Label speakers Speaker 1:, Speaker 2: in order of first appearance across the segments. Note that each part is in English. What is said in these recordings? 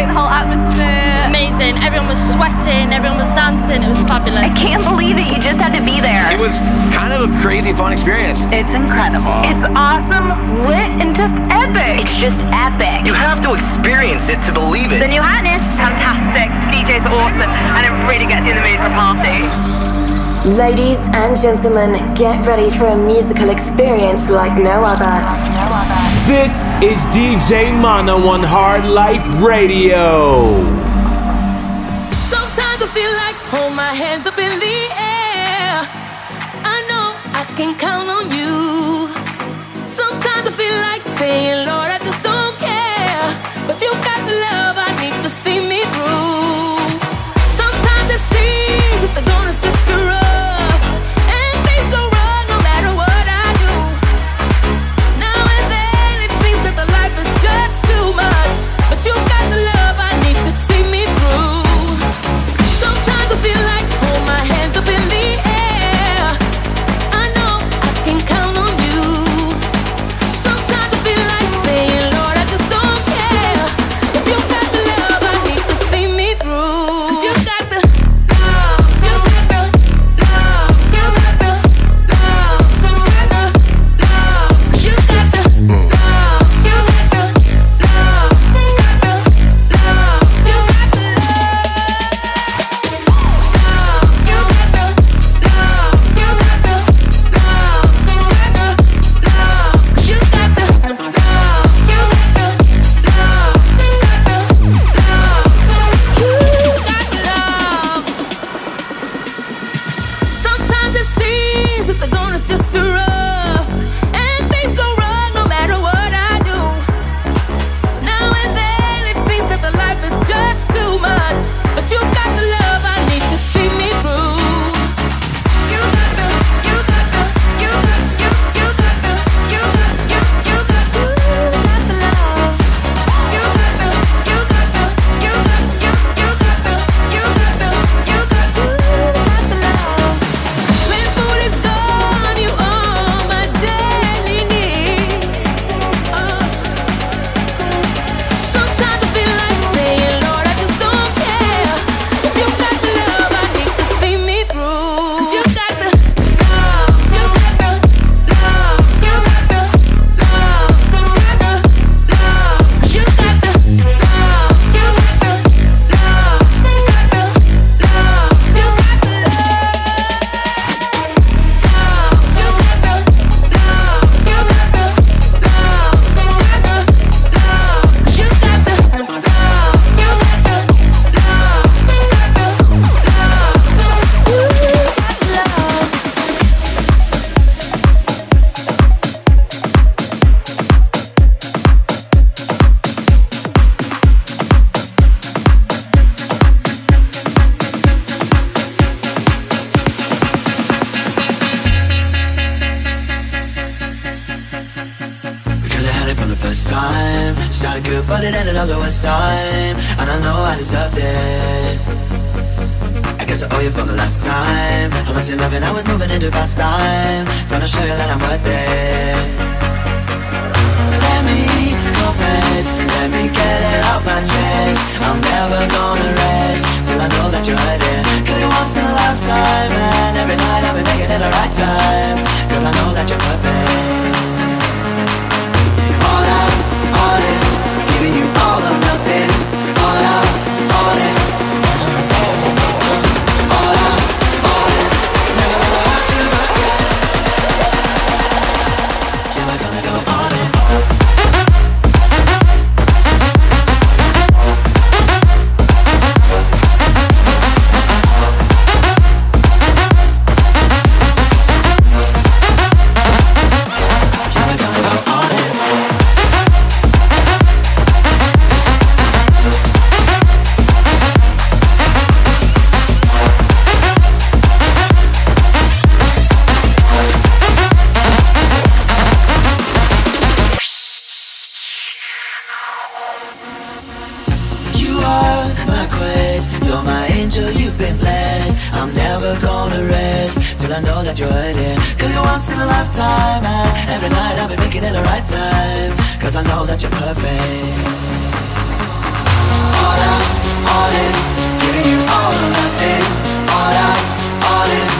Speaker 1: great, the whole atmosphere.
Speaker 2: Amazing. Everyone was sweating, everyone was dancing. It was fabulous.
Speaker 3: I can't believe it. You just had to be there.
Speaker 4: It was kind of a crazy, fun experience.
Speaker 3: It's incredible.
Speaker 5: It's awesome, lit, and just epic.
Speaker 3: It's just epic.
Speaker 4: You have to experience it to believe it.
Speaker 3: The new hotness.
Speaker 5: fantastic. DJ's awesome, and it really gets you in the mood for a party.
Speaker 6: Ladies and gentlemen, get ready for a musical experience like no other.
Speaker 7: This is DJ Mano on Hard Life Radio.
Speaker 8: Sometimes I feel like hold my hands up in the air. I know I can count on you. Sometimes I feel like saying, it
Speaker 9: worst time. And I know I deserved it. I guess I owe you for the last time. I was 11, I was moving into fast time. Gonna show you that I'm worth it. Let me confess, let me get it off my chest. I'm never gonna rest till I know that you're hurting. Cause you're once in a lifetime, and every night I'll be making it the right time. Cause I know that you're perfect. I know that you're hurting. Cause you're once in a lifetime, and every night I'll be making it the right time. Cause I know that you're perfect. All Let's hit the floor.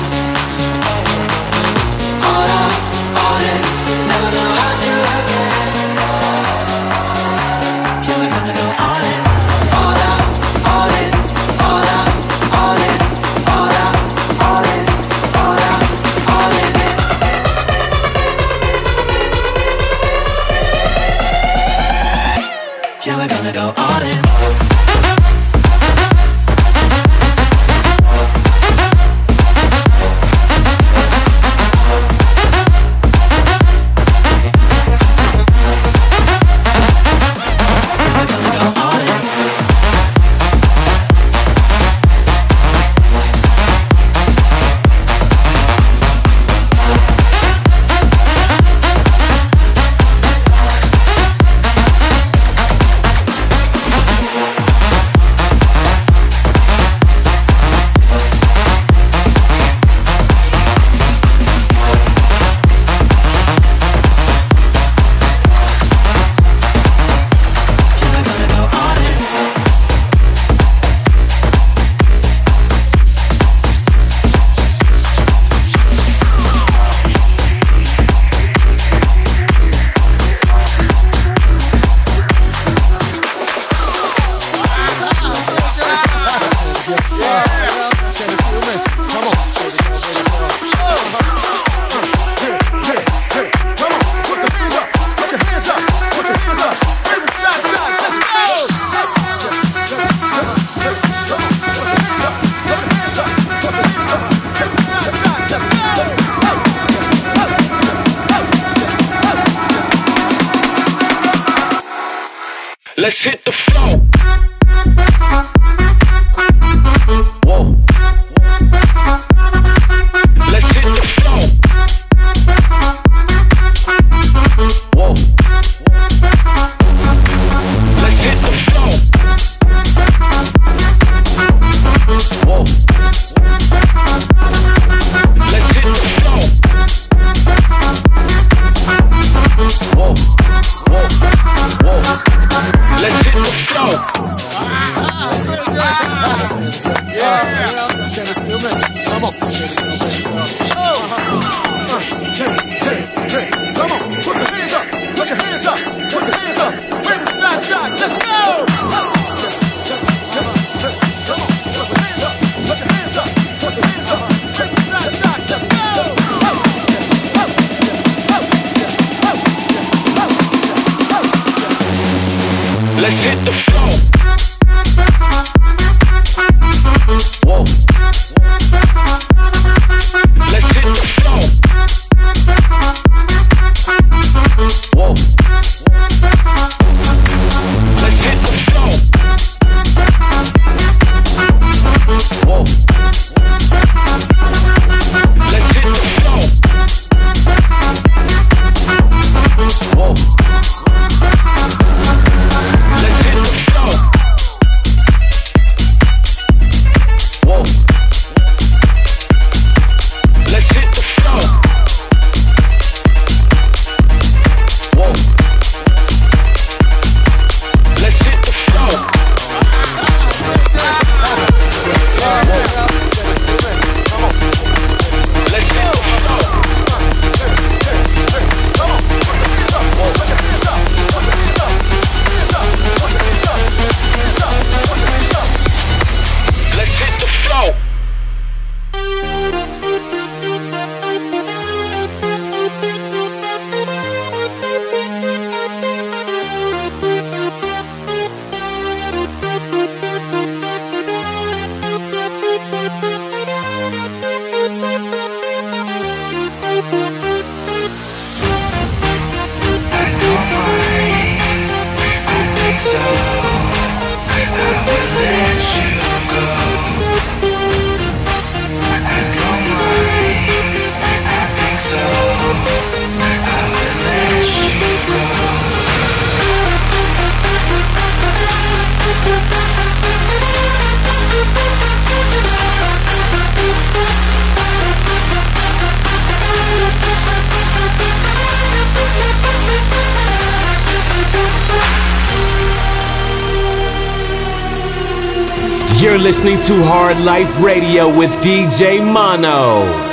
Speaker 7: listening to Hard Life Radio with DJ
Speaker 1: Mano.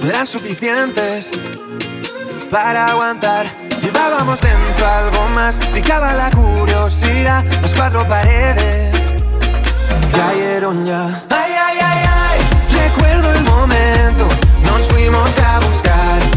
Speaker 1: no eran suficientes para aguantar. Llevábamos dentro algo más, picaba la curiosidad, las cuatro paredes cayeron ya. Ay, ay, ay, ay, recuerdo el momento, nos fuimos a buscar.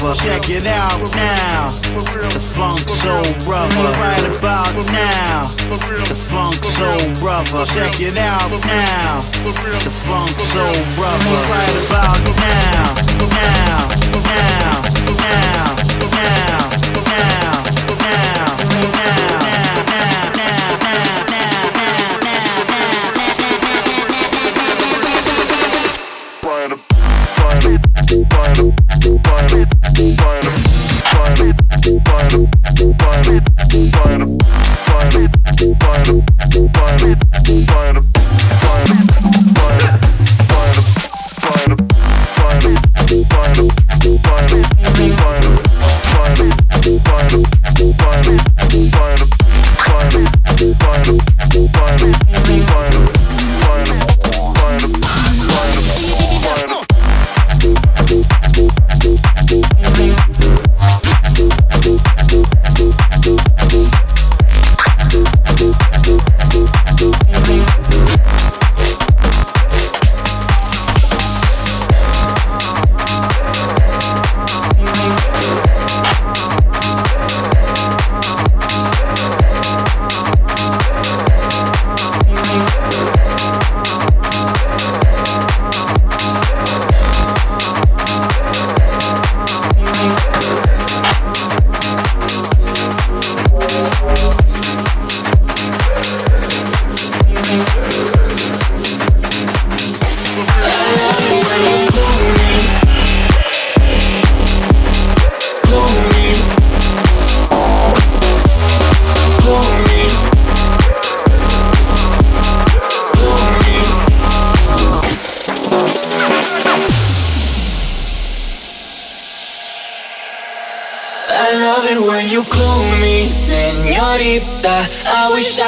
Speaker 1: Check it out now, the funk soul brother. Right about now, the funk soul brother. Check it out now, the funk soul brother. Right about now, now, now, now, now, now,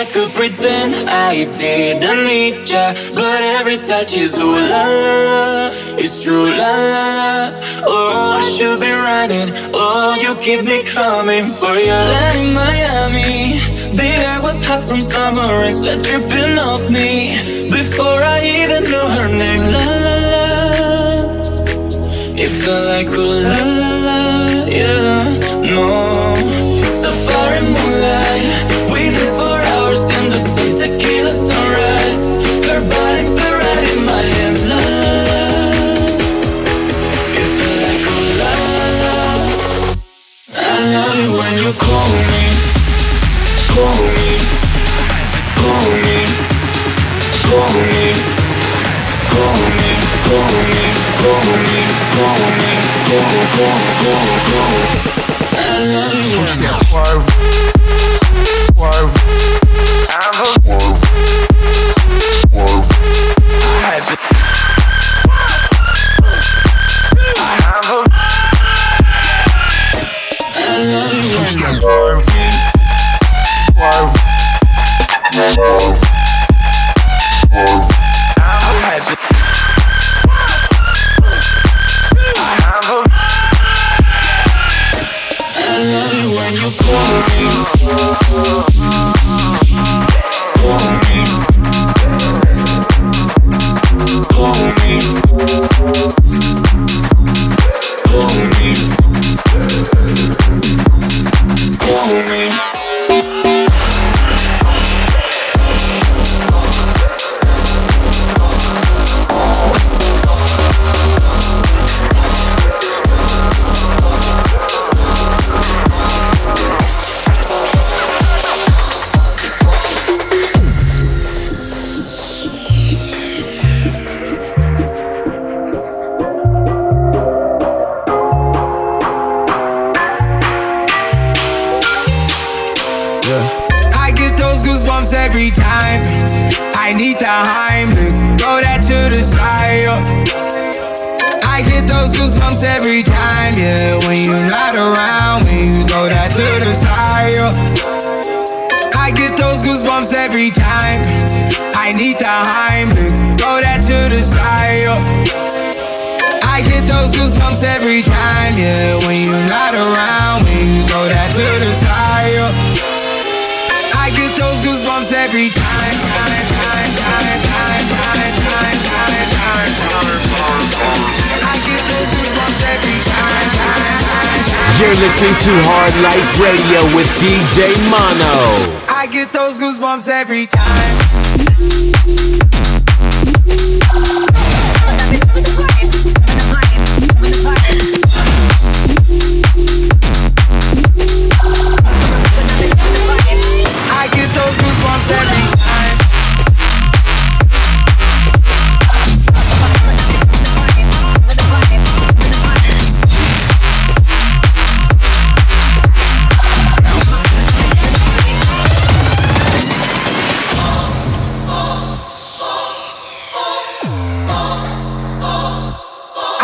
Speaker 10: I could pretend I didn't need ya, but every touch is ooh la la. It's true la la la. Oh, I should be running. Oh, you keep me coming for your land in Miami. The air was hot from summer and sweat dripping off me before I even knew her name. La la la. It felt like ooh la la la, yeah, no. Safari moonlight,
Speaker 11: Слышь, ты goosebumps every time, yeah. When you're not around, when you to the side. I get those goosebumps every time, time, time, time, time, time, time, time, time, time. I get those goosebumps every time, time, time, time.
Speaker 7: You're listening to Hard Life Radio with DJ Mano.
Speaker 11: I get those goosebumps every time. Every time.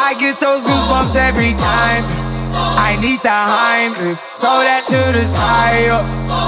Speaker 11: I get those goosebumps every time. I need the Heimlich, throw that to the side.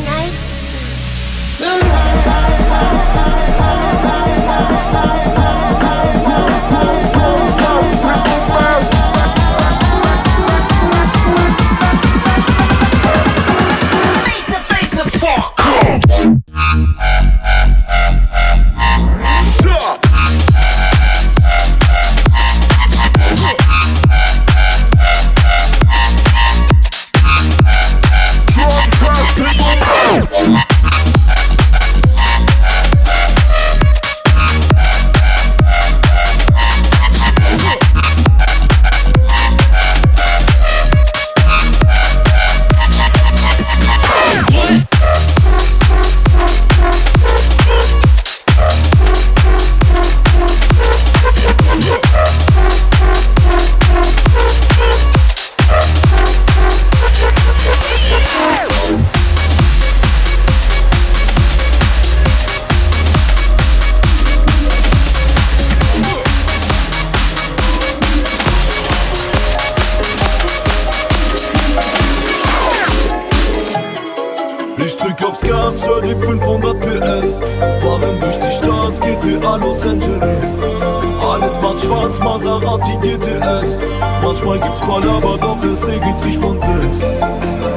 Speaker 12: GTS. Manchmal gibt's Palaber, doch es regelt sich von selbst.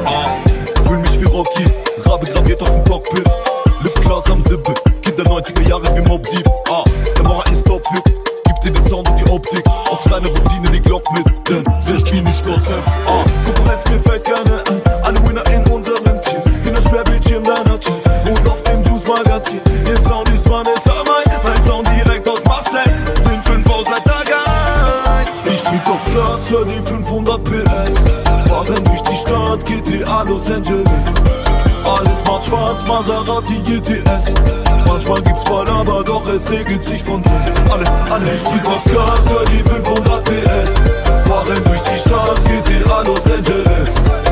Speaker 12: Ah, fühl mich wie Rocky, Rabe graviert auf dem Cockpit. Lipglas am Sippe, Kind der 90er Jahre wie Mob Deep. Ah, der Mauer ist topfit, gib dir den Sound und die Optik. Aus reiner Routine die Glock mit, denn recht wenig Gotham. Schwarz, Maserati GTS. Manchmal gibt's Palaber, doch es regelt sich von selbst. Alle, alle, ich drück aufs Gas, hör die 500 PS. Fahren durch die Stadt, GTA Los Angeles.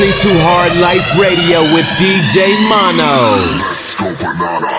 Speaker 7: Listening to Hard Life Radio with DJ
Speaker 13: Mano.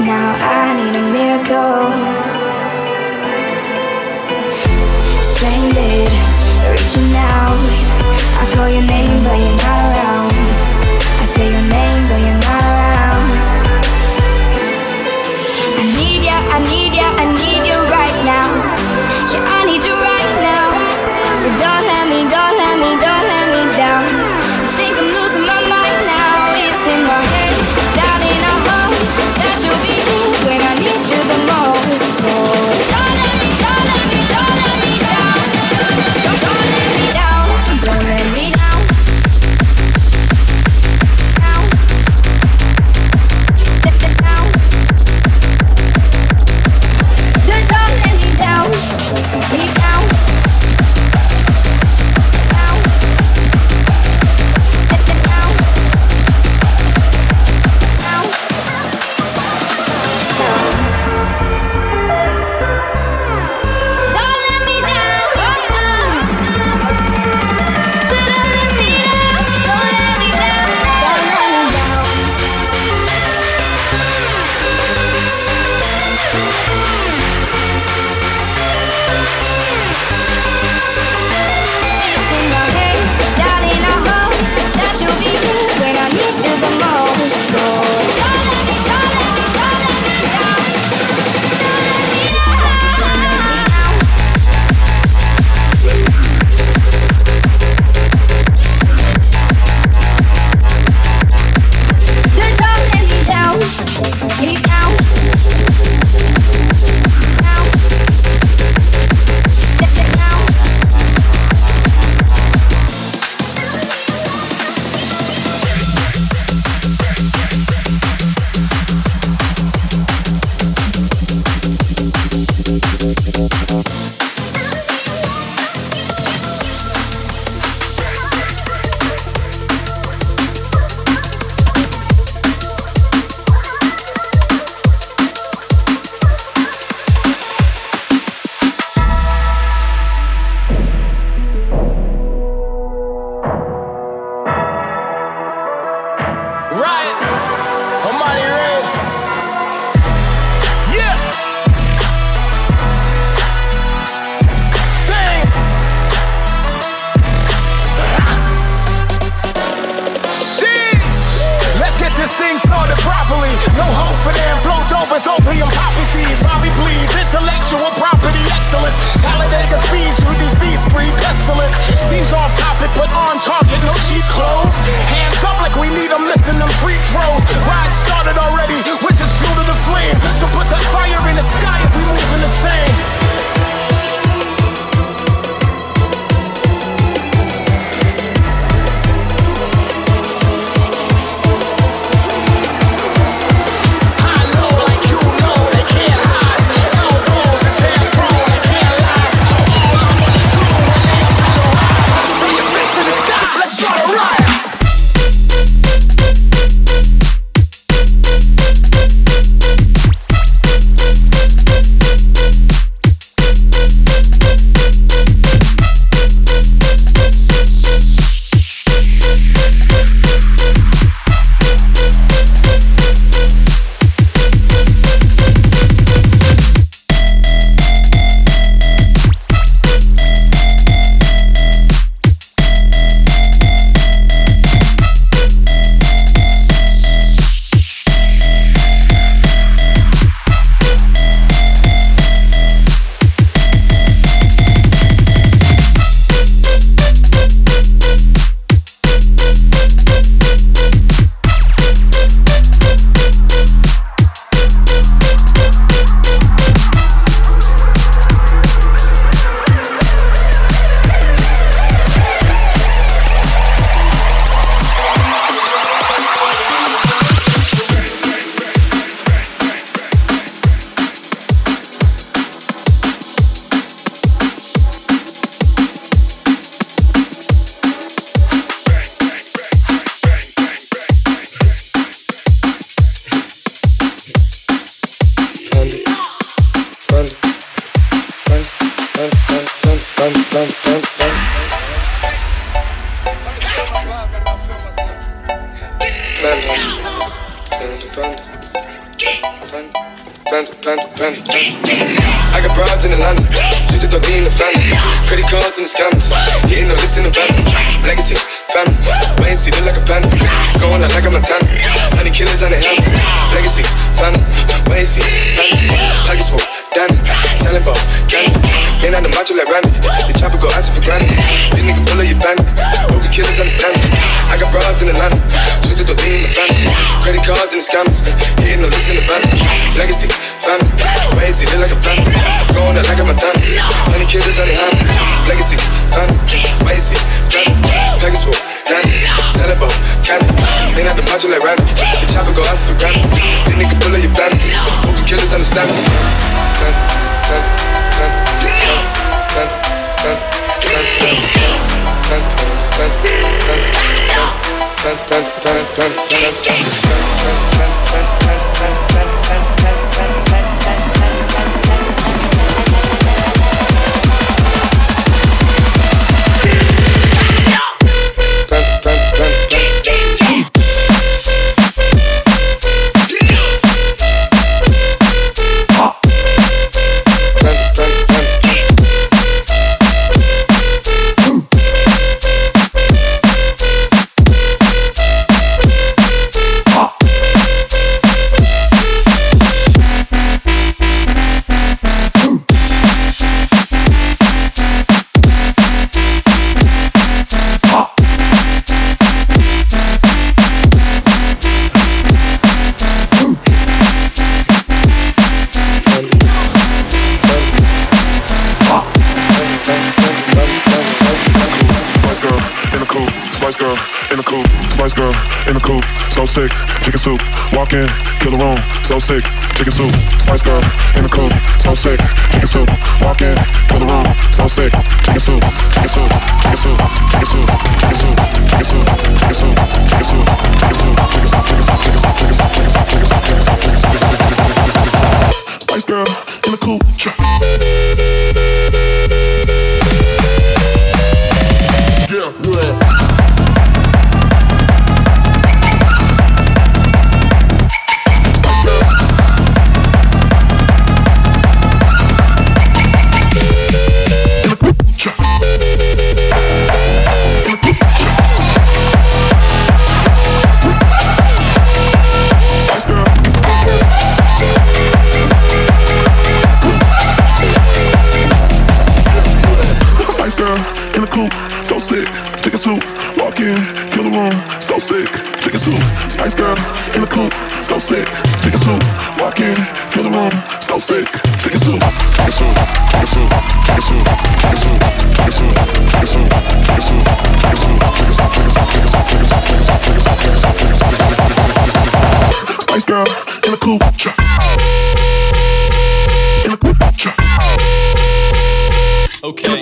Speaker 13: Now I need a miracle. Stranded, reaching out. I call your name.
Speaker 14: Demons pestilence. Seems off topic, but on target. No cheap clothes. Hands up like we need them. Missing them free throws. Ride started already. Which is fuel to the flame. So put the fire in the sky if we move in the same.
Speaker 15: sick, chicken soup, spice girl, so sick, chicken soup. Walk in, kill the room, so sick, chicken soup. Spice girl in the coop, so sick, chicken soup. Walk in, kill the room, so sick, chicken soup. Chicken soup, chicken soup, chicken soup, chicken soup, chicken soup, chicken soup, chicken soup, chicken soup, chicken soup, chicken soup, soup, soup, soup, soup, soup, soup, soup. Spice girl in the coop, in the coop.
Speaker 7: Okay.